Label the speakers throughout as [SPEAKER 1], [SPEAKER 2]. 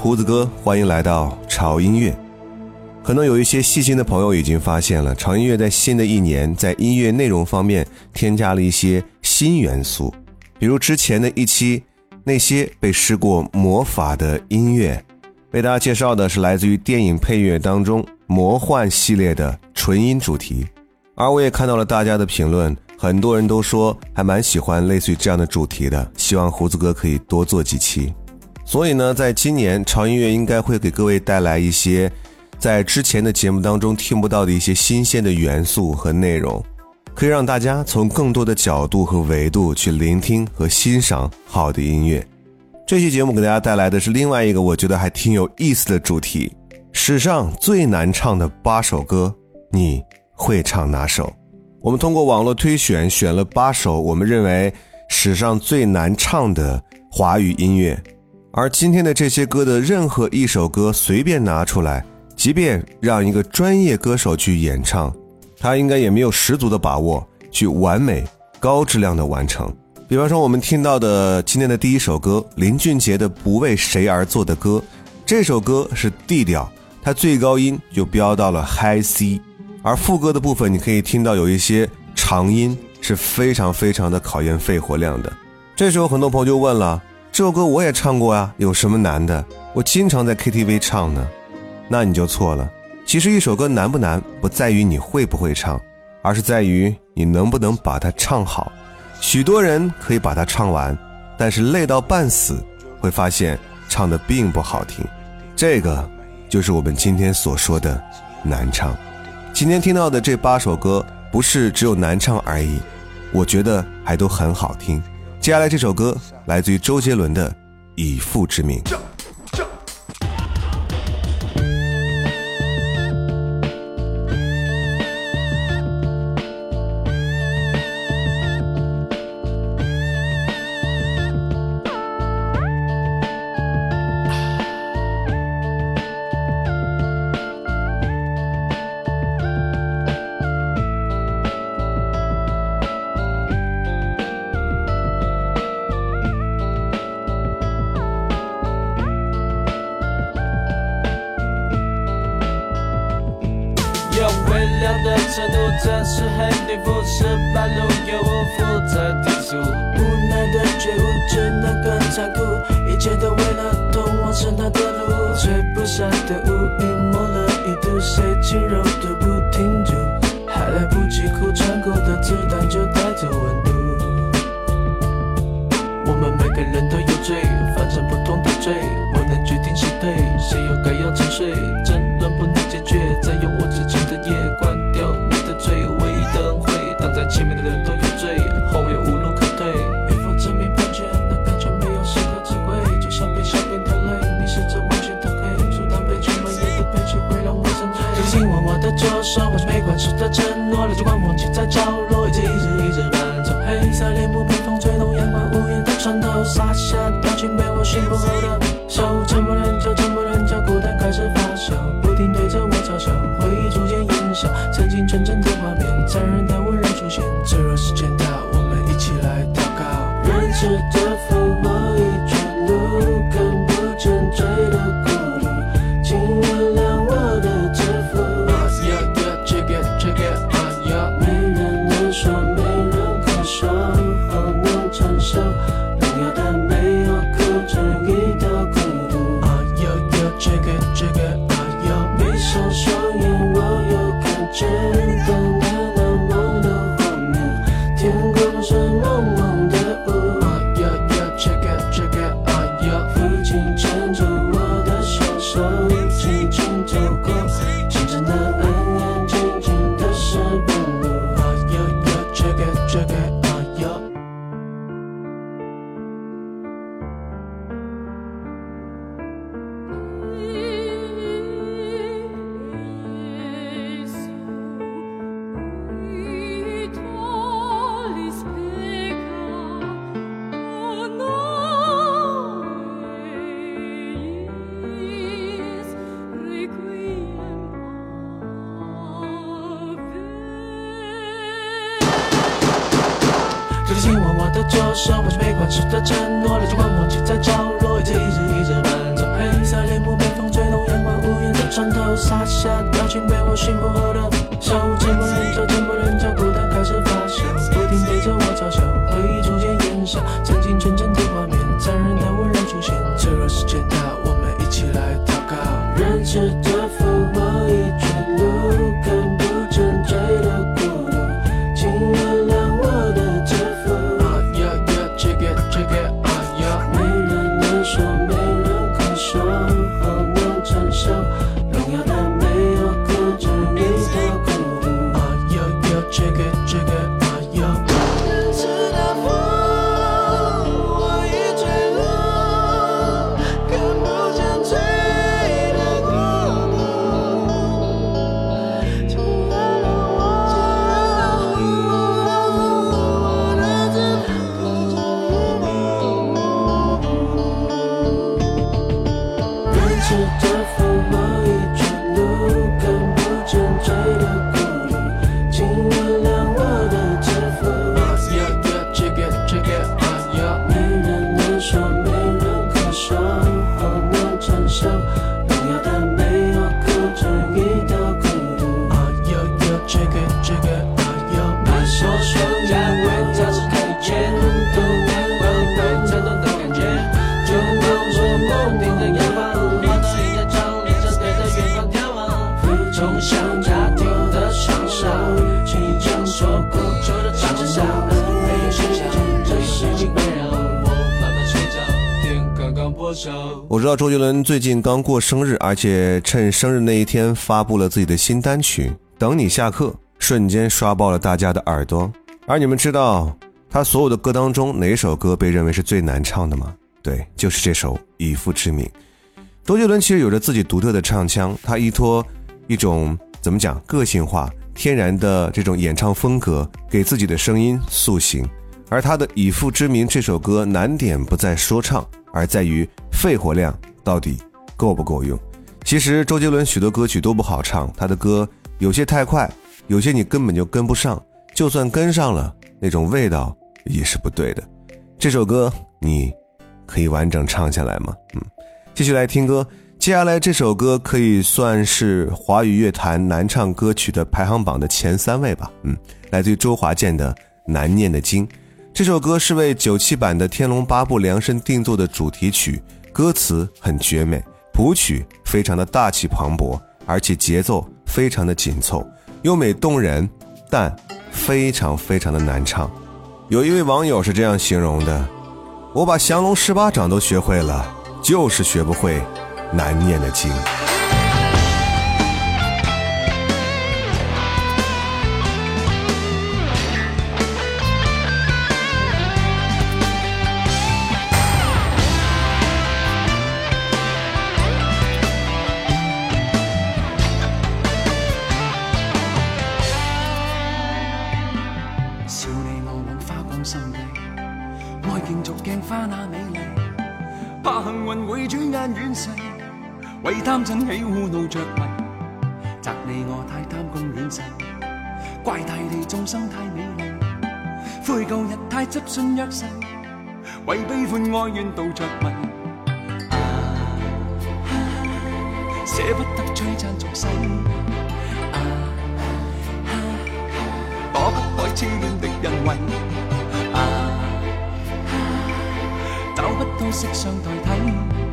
[SPEAKER 1] 胡子哥，欢迎来到潮音乐。可能有一些细心的朋友已经发现了，潮音乐在新的一年在音乐内容方面添加了一些新元素，比如之前的一期那些被施过魔法的音乐，为大家介绍的是来自于电影配乐当中魔幻系列的纯音主题。而我也看到了大家的评论，很多人都说还蛮喜欢类似于这样的主题的，希望胡子哥可以多做几期。所以呢，在今年潮音乐应该会给各位带来一些，在之前的节目当中听不到的一些新鲜的元素和内容，可以让大家从更多的角度和维度去聆听和欣赏好的音乐。这期节目给大家带来的是另外一个我觉得还挺有意思的主题：史上最难唱的八首歌，你会唱哪首？我们通过网络推选，选了八首我们认为史上最难唱的华语音乐。而今天的这些歌的任何一首歌，随便拿出来，即便让一个专业歌手去演唱，他应该也没有十足的把握去完美、高质量的完成。比方说，我们听到的今天的第一首歌林俊杰的《不为谁而作的歌》，这首歌是 D 调，它最高音就飙到了 High C，而副歌的部分，你可以听到有一些长音，是非常非常的考验肺活量的。这时候，很多朋友就问了。这首歌我也唱过啊，有什么难的？我经常在 KTV 唱呢。那你就错了。其实一首歌难不难，不在于你会不会唱，而是在于你能不能把它唱好。许多人可以把它唱完，但是累到半死，会发现唱的并不好听。这个就是我们今天所说的难唱。今天听到的这八首歌，不是只有难唱而已，我觉得还都很好听。接下来这首歌来自于周杰伦的《以父之名》。
[SPEAKER 2] 一抹了一
[SPEAKER 3] 堆谁轻柔都不停住，还来不及哭，穿过的子弹就带走温度。我们每个人都有罪，犯着不同的罪，我能决定谁对，谁又该要沉睡。争论不能解决，在永无止境的夜，关掉你的嘴，唯一的灯惠，挡在前面的路。生活就没关系的承诺，那些光放弃在角落，一直一直一直伴走。黑色帘幕被风吹动，阳光无言的穿透，洒下表情被我心福后
[SPEAKER 1] 的。知道周杰伦最近刚过生日，而且趁生日那一天发布了自己的新单曲《等你下课》，瞬间刷爆了大家的耳朵。而你们知道他所有的歌当中哪首歌被认为是最难唱的吗？对，就是这首《以父之名》。周杰伦其实有着自己独特的唱腔，他依托一种怎么讲个性化、天然的这种演唱风格，给自己的声音塑形。而他的《以父之名》这首歌难点不在说唱，而在于肺活量到底够不够用。其实周杰伦许多歌曲都不好唱，他的歌有些太快，有些你根本就跟不上，就算跟上了，那种味道也是不对的。这首歌你，可以完整唱下来吗？嗯，继续来听歌。接下来这首歌可以算是华语乐坛难唱歌曲的排行榜的前三位吧。嗯，来自于周华健的《难念的经》。这首歌是为九七版的《天龙八部》量身定做的主题曲，歌词很绝美，谱曲非常的大气磅礴，而且节奏非常的紧凑，优美动人，但非常非常的难唱。有一位网友是这样形容的：“我把降龙十八掌都学会了，就是学不会难念的经。”
[SPEAKER 4] 为贪嗔喜恶怒着迷，责你我太贪功恋势，怪大地众生太美丽，悔旧日太执信约誓，为悲欢哀怨妒着迷。啊哈，舍不得璀璨俗世。啊哈，躲不开痴恋的人为。啊哈，找不到色相代替。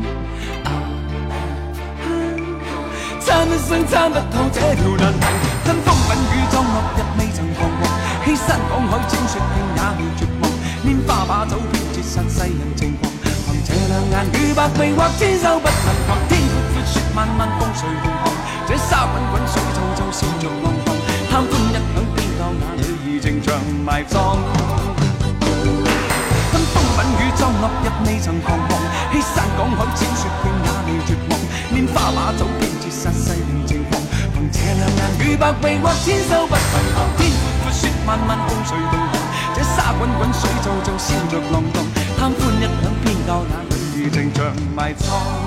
[SPEAKER 4] 参一生参不透这条难题，春风吻雨中落日未曾彷徨，欺山赶海践雪径也未绝望，拈花把酒偏折煞世人情狂，凭这两眼与百臂或千手不能防，天阔阔雪漫漫风随浪狂，这沙滚滚水皱皱笑着浪荡，贪欢一晌飞到哪里已长埋葬，春风吻雨中落日未曾彷徨，欺山赶海践雪径也未绝望。天花马早敬，绝杀西凉阵亡。凭这两眼与百臂或千手不能挡。天阔阔，雪漫漫，共谁同航？这沙滚滚，水皱皱，笑着浪荡。贪欢一晌，偏教那儿如情长埋葬。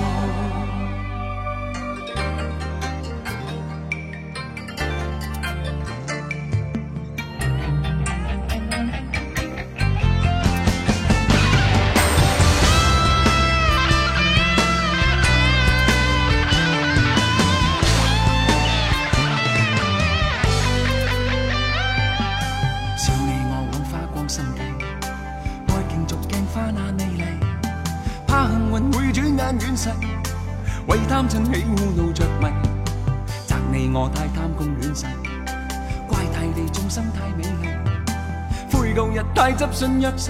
[SPEAKER 4] 太执信约誓，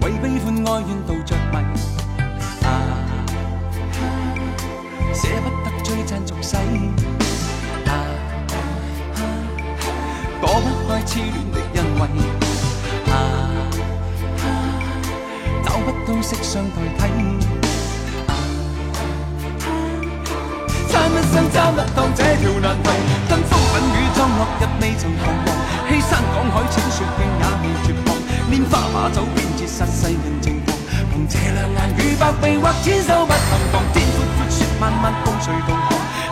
[SPEAKER 4] 为悲欢哀怨度着迷。啊，舍不得追赞俗世。啊，躲不开痴恋的欣慰。啊，找不到色相代替。啊，贪一生参不到这条难题，跟风吻雨。落日未曾彷徨，欺山赶海，千雪径也未绝望。拈花把酒，便折煞世人情狂。凭这两眼与百臂，或千手不能防。天阔阔，雪漫漫，风随浪。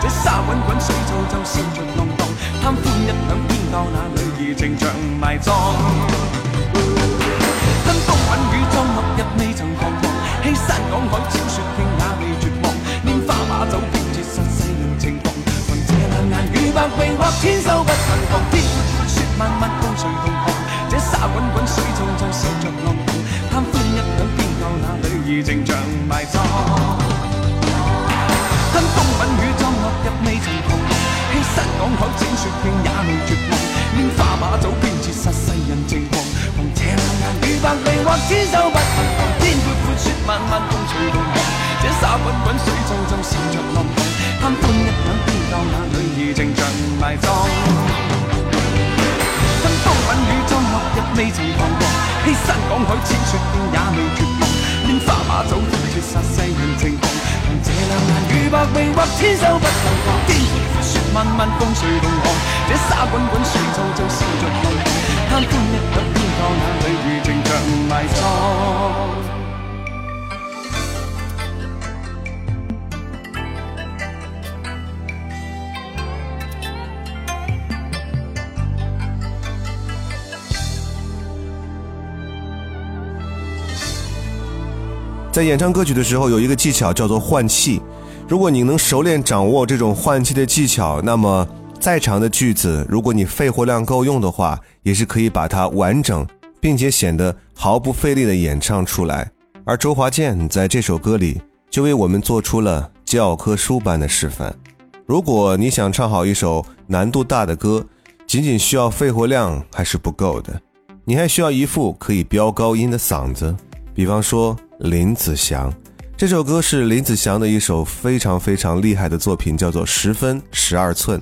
[SPEAKER 4] 这沙滚滚，水皱皱，笑尽浪荡。贪欢一晌，偏教那女儿情长埋葬。雨，落日未曾彷徨，欺山赶海，千雪径也未绝望。拈花把酒。白眉或天授，不曾狂。天阔阔，雪漫漫，共谁同浪。这沙滚滚，水皱皱，笑着浪。荡。贪欢一晌，偏教那女儿情长埋葬。吞风吻雨，葬落日未曾彷徨。欺山赶海，只雪听也未绝望。拈花把酒，偏折煞世人情狂。凭这两眼，与白臂或天授，不能狂。天阔阔，雪漫漫，共谁同浪。这沙滚滚，水皱皱，笑着浪。荡。贪欢一刻，偏教那女儿情长埋葬。风吻雨战，落日未曾彷徨，欺山赶海，千雪遍也未绝望。拈花把酒，已绝煞世人情狂。凭这两眼雨或明或千手不长防。天阔阔雪漫漫，风随浪狂。这沙滚滚，水皱皱，笑着浪荡。贪欢一刻，偏教那女儿情长埋葬。
[SPEAKER 1] 在演唱歌曲的时候，有一个技巧叫做换气。如果你能熟练掌握这种换气的技巧，那么再长的句子，如果你肺活量够用的话，也是可以把它完整并且显得毫不费力的演唱出来。而周华健在这首歌里就为我们做出了教科书般的示范。如果你想唱好一首难度大的歌，仅仅需要肺活量还是不够的，你还需要一副可以飙高音的嗓子，比方说。林子祥这首歌是林子祥的一首非常非常厉害的作品，叫做《十分十二寸》。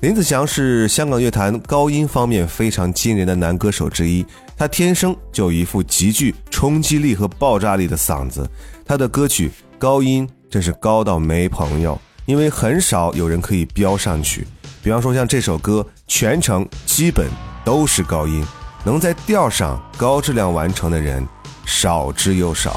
[SPEAKER 1] 林子祥是香港乐坛高音方面非常惊人的男歌手之一，他天生就一副极具冲击力和爆炸力的嗓子。他的歌曲高音真是高到没朋友，因为很少有人可以飙上去。比方说像这首歌，全程基本都是高音，能在调上高质量完成的人。少之又少。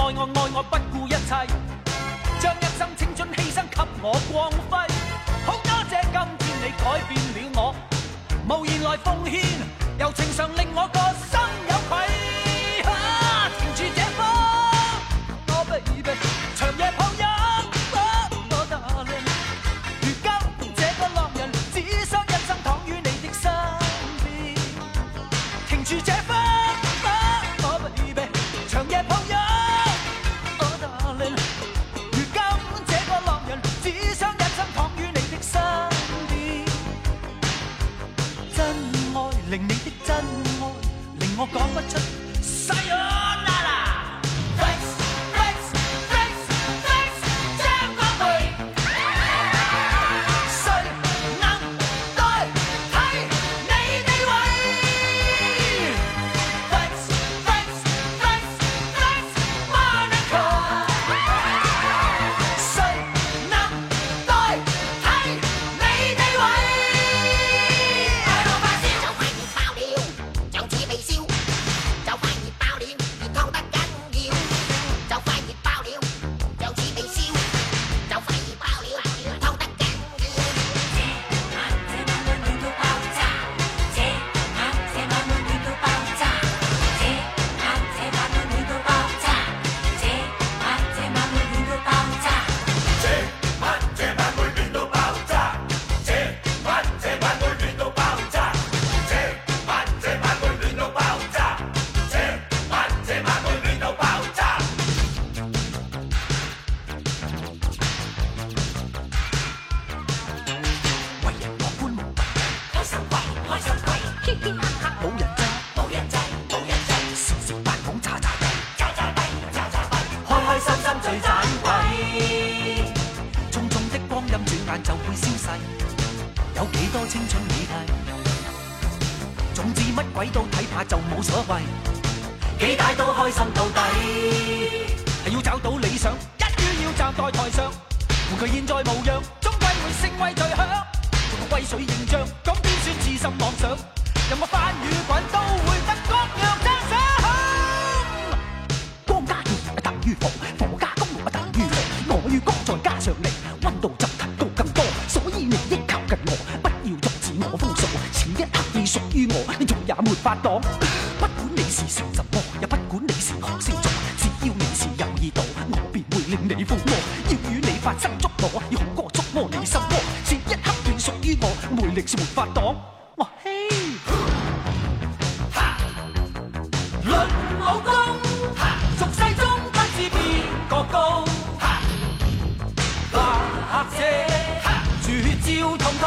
[SPEAKER 5] 爱我爱我不顾一切，将一生青春牺牲给我光辉。好多谢今天你改变了我，无言来奉献，柔情常令我颂。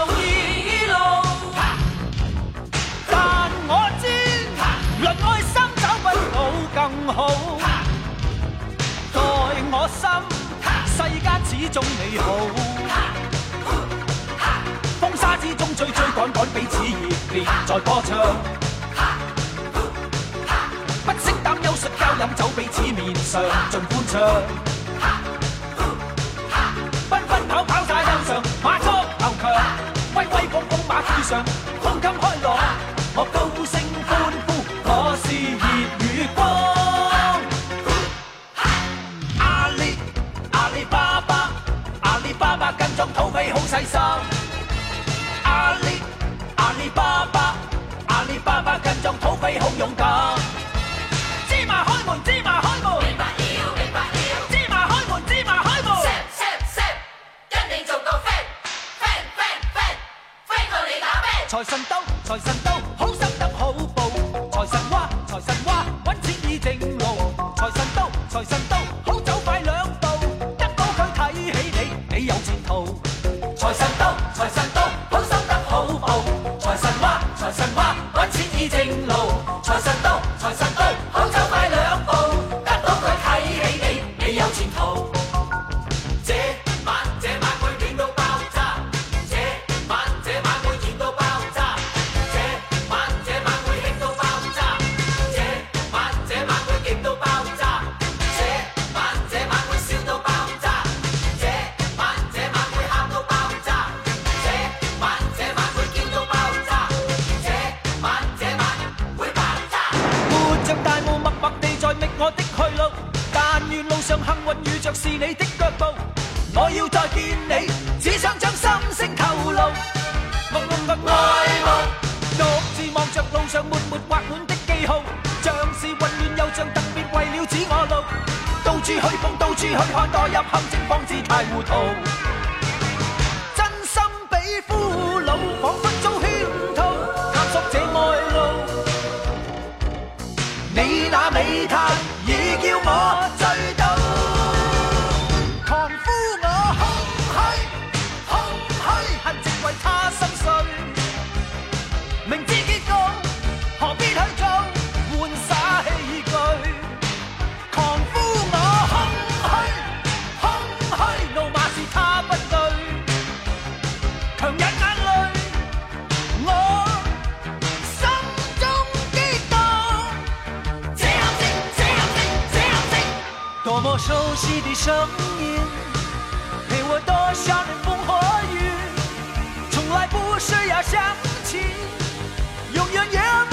[SPEAKER 5] 一路赞我知，论爱心找不倒更好。在我心，世间始终美好。风沙之中追追赶，赶彼此热烈在歌唱。不识胆有摔跤，饮酒彼此面上尽欢畅。胸襟开朗，我高声欢呼，我是热与光。阿里阿里巴巴，阿里巴巴跟踪土匪好细心。阿里阿里巴巴，阿里巴巴跟踪土匪好勇敢。财神到，财神到。想起，永远也。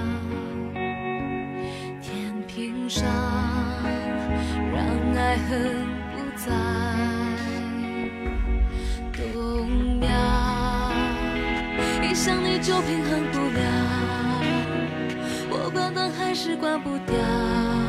[SPEAKER 6] 伤，让爱恨不再动摇。一想你就平衡不了，我关灯还是关不掉。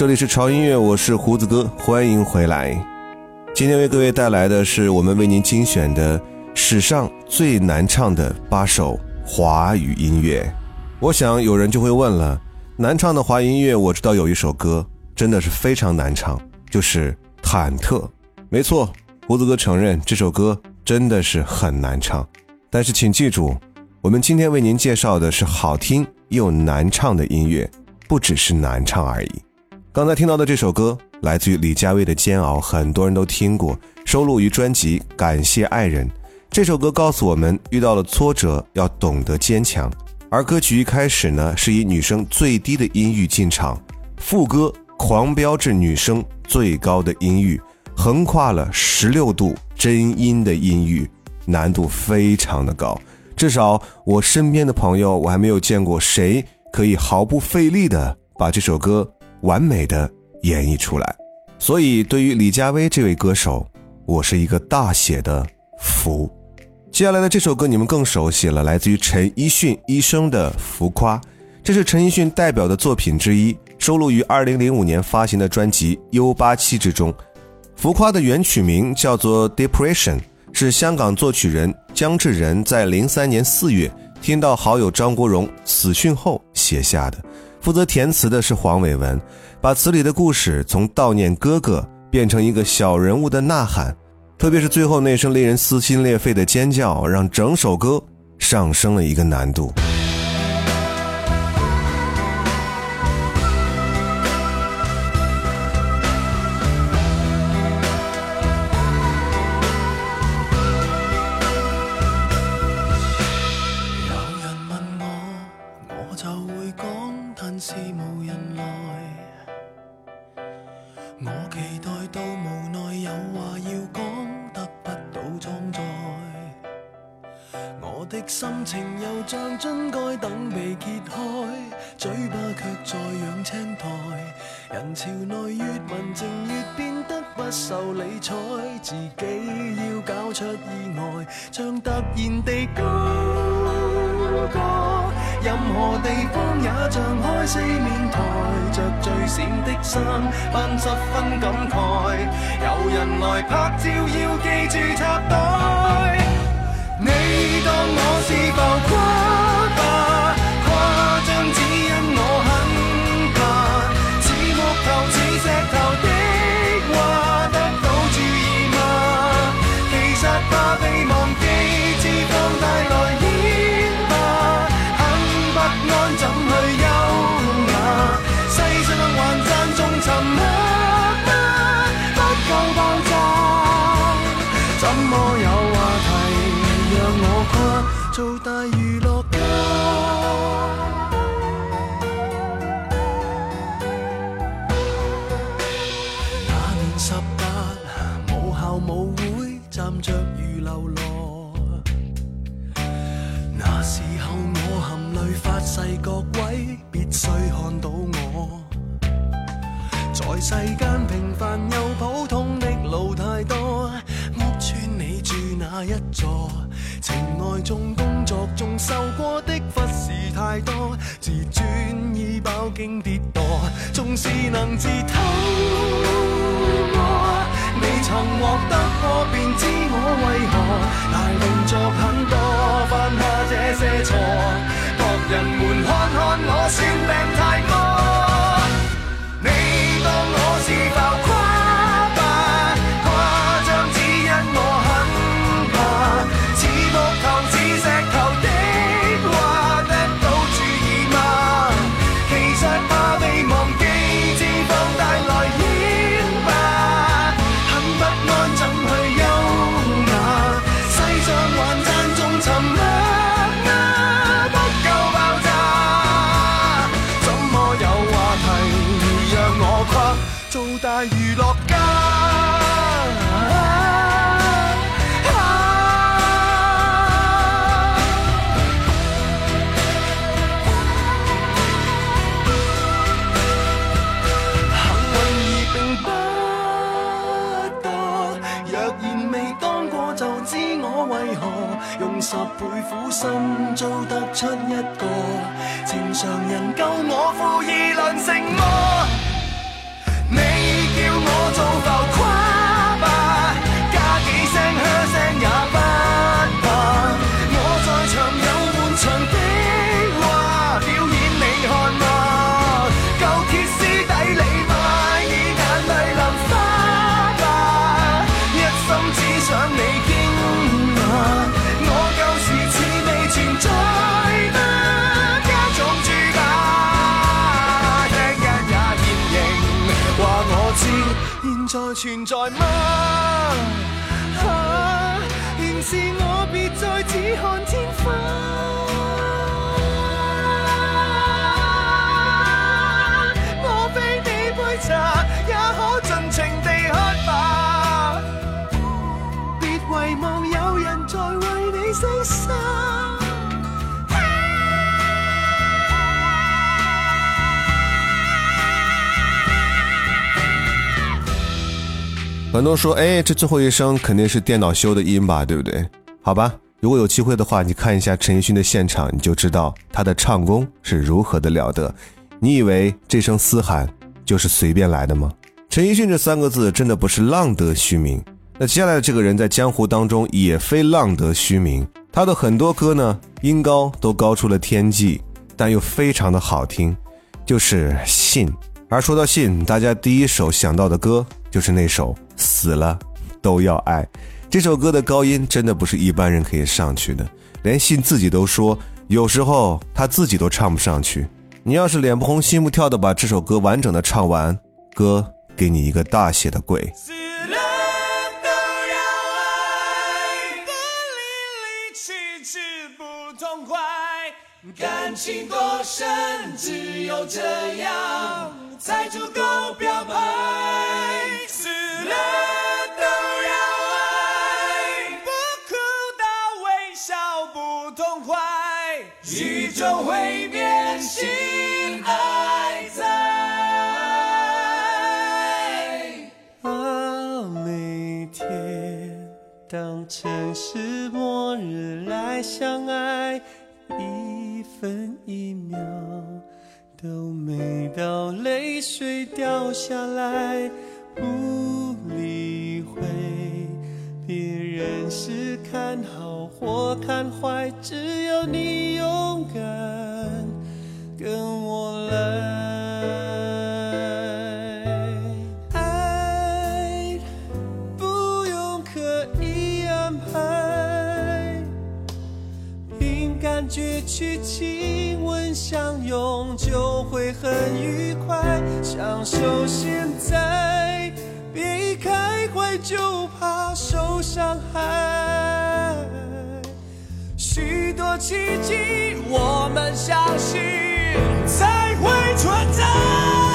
[SPEAKER 6] 这
[SPEAKER 1] 里是潮音乐，我是胡子哥，欢迎回来。今天为各位带来的是我们为您精选的史上最难唱的八首华语音乐。我想有人就会问了，难唱的华语音乐，我知道有一首歌真的是非常难唱，就是《忐忑》。没错，胡子哥承认这首歌真的是很难唱。但是请记住，我们今天为您介绍的是好听又难唱的音乐，不只是难唱而已。刚才听到的这首歌来自于李佳薇的《煎熬》，很多人都听过，收录于专辑《感谢爱人》。这首歌告诉我们，遇到了挫折要懂得坚强。而歌曲一开始呢，是以女生最低的音域进场，副歌狂飙至女生最高的音域，横跨了十六度真音的音域，难度非常的高。至少我身边的朋友，我还没有见过谁可以毫不费力的把这首歌。完美的演绎出来，所以对于李佳薇这位歌手，我是一个大写的福。接下来的这首歌你们更熟悉了，来自于陈奕迅《一生的浮夸》，这是陈奕迅代表的作品之一，收录于2005年发行的专辑《U87》之中。《浮夸》的原曲名叫做《Depression》，是香港作曲人姜志仁在03年4月听到好友张国荣死讯后写下的。负责填词的是黄伟文，把词里的故事从悼念哥哥变成一个小人物的呐喊，特别是最后那声令人撕心裂肺的尖叫，让整首歌上升了一个难度。
[SPEAKER 3] 在仰青苔，人潮内越文静越变得不受理睬，自己要搞出意外，像突然地高歌，任何地方也像开四面台，着最闪的衫，扮十分感慨，有人来拍照要记住插袋，你当我是浮夸。是能自讨我，未曾获得过，便知我为何。救我负义良臣。存在吗？哈，仍是我。
[SPEAKER 1] 很多人说，哎，这最后一声肯定是电脑修的音吧，对不对？好吧，如果有机会的话，你看一下陈奕迅的现场，你就知道他的唱功是如何的了得。你以为这声嘶喊就是随便来的吗？陈奕迅这三个字真的不是浪得虚名。那接下来的这个人，在江湖当中也非浪得虚名。他的很多歌呢，音高都高出了天际，但又非常的好听。就是信，而说到信，大家第一首想到的歌就是那首。死了都要爱，这首歌的高音真的不是一般人可以上去的，连信自己都说，有时候他自己都唱不上去。你要是脸不红心不跳的把这首歌完整的唱完，哥给你一个大写的跪。
[SPEAKER 3] 感情多深，只有这样才足够表白。痛快，宇宙会变心爱在。把每天当成是
[SPEAKER 4] 末日来相爱，一分一秒都没到泪水掉下来。不。只看好或看坏，只要你勇敢，跟我来。爱不用刻意安排，凭感觉去亲吻、相拥，就会很愉快，享受现在。开怀就怕受伤害，许多奇迹我们相信才会存在。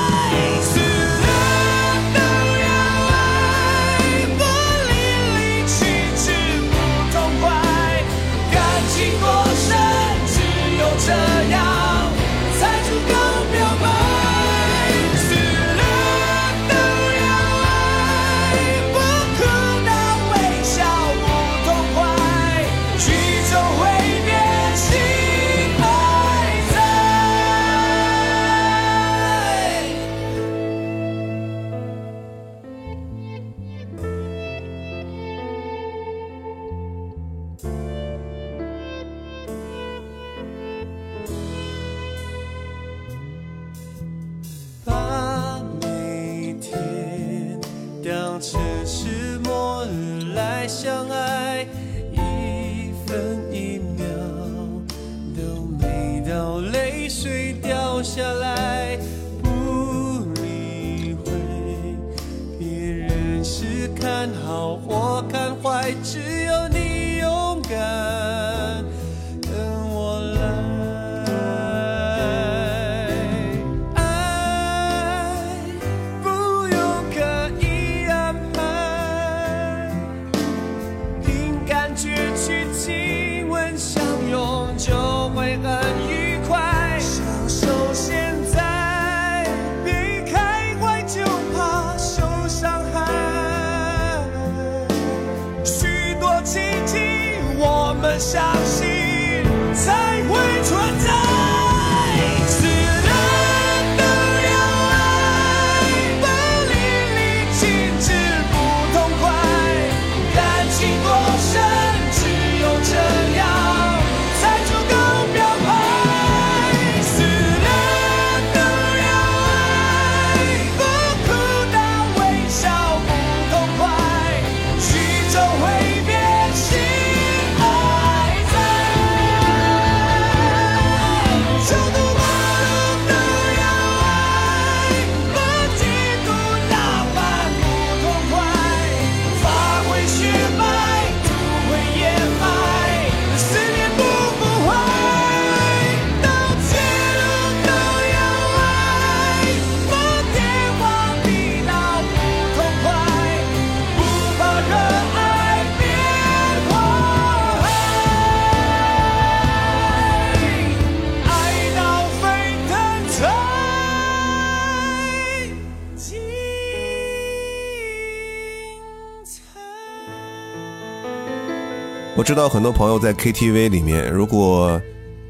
[SPEAKER 1] 知道很多朋友在 KTV 里面，如果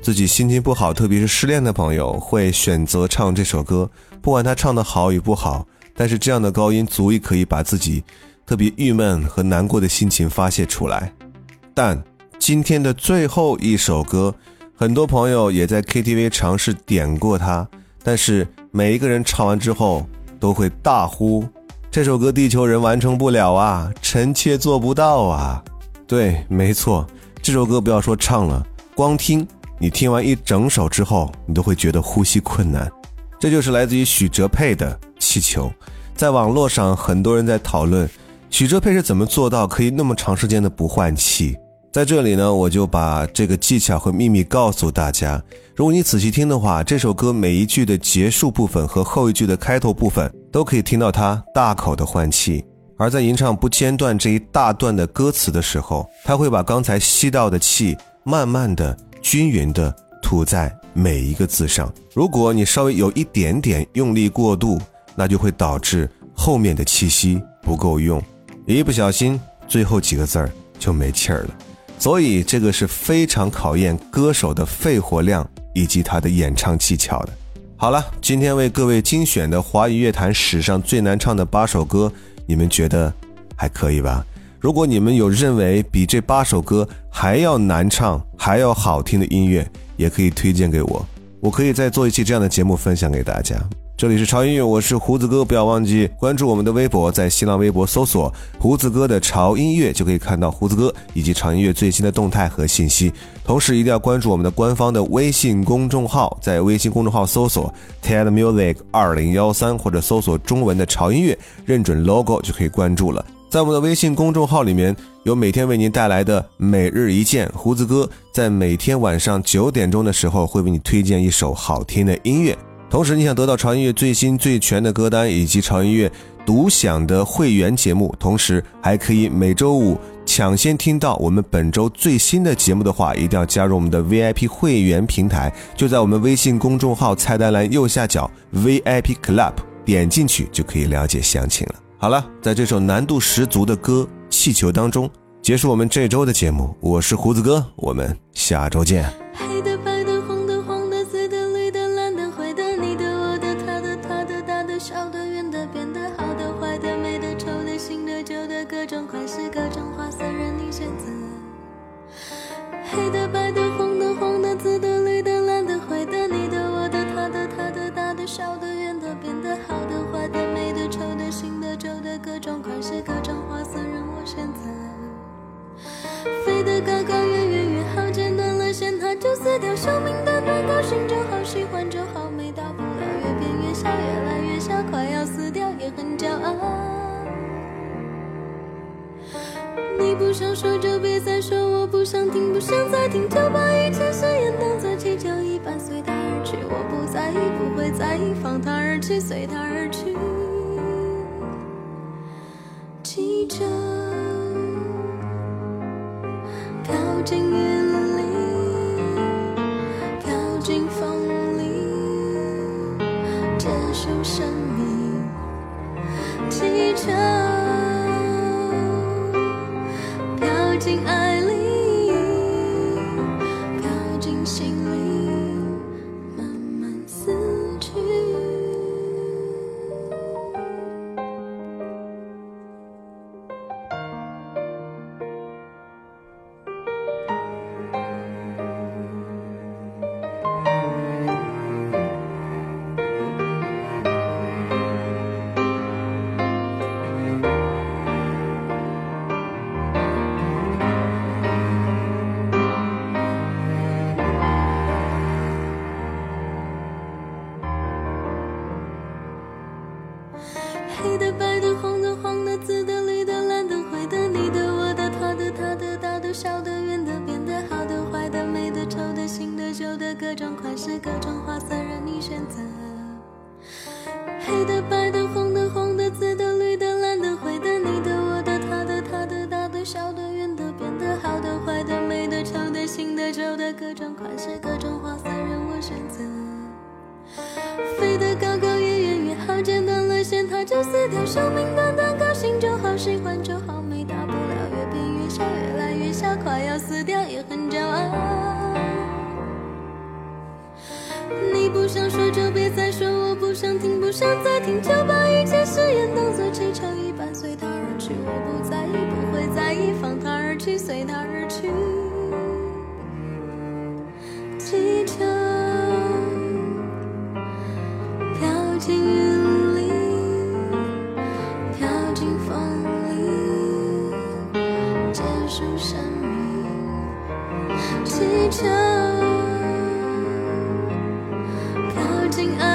[SPEAKER 1] 自己心情不好，特别是失恋的朋友，会选择唱这首歌。不管他唱的好与不好，但是这样的高音足以可以把自己特别郁闷和难过的心情发泄出来。但今天的最后一首歌，很多朋友也在 KTV 尝试点过它，但是每一个人唱完之后都会大呼：“这首歌地球人完成不了啊，臣妾做不到啊。”对，没错，这首歌不要说唱了，光听你听完一整首之后，你都会觉得呼吸困难。这就是来自于许哲佩的《气球》。在网络上，很多人在讨论许哲佩是怎么做到可以那么长时间的不换气。在这里呢，我就把这个技巧和秘密告诉大家。如果你仔细听的话，这首歌每一句的结束部分和后一句的开头部分，都可以听到他大口的换气。而在吟唱不间断这一大段的歌词的时候，他会把刚才吸到的气慢慢的、均匀的吐在每一个字上。如果你稍微有一点点用力过度，那就会导致后面的气息不够用，一不小心最后几个字儿就没气儿了。所以这个是非常考验歌手的肺活量以及他的演唱技巧的。好了，今天为各位精选的华语乐坛史上最难唱的八首歌。你们觉得还可以吧？如果你们有认为比这八首歌还要难唱、还要好听的音乐，也可以推荐给我，我可以再做一期这样的节目分享给大家。这里是潮音乐，我是胡子哥，不要忘记关注我们的微博，在新浪微博搜索胡子哥的潮音乐，就可以看到胡子哥以及潮音乐最新的动态和信息。同时一定要关注我们的官方的微信公众号，在微信公众号搜索 TED Music 二零幺三，或者搜索中文的潮音乐，认准 logo 就可以关注了。在我们的微信公众号里面有每天为您带来的每日一见，胡子哥在每天晚上九点钟的时候会为你推荐一首好听的音乐。同时，你想得到潮音乐最新最全的歌单，以及潮音乐独享的会员节目，同时还可以每周五抢先听到我们本周最新的节目的话，一定要加入我们的 VIP 会员平台，就在我们微信公众号菜单栏右下角 VIP Club 点进去就可以了解详情了。好了，在这首难度十足的歌《气球》当中结束我们这周的节目，我是胡子哥，我们下周见。
[SPEAKER 6] 结受生命，气靠近爱。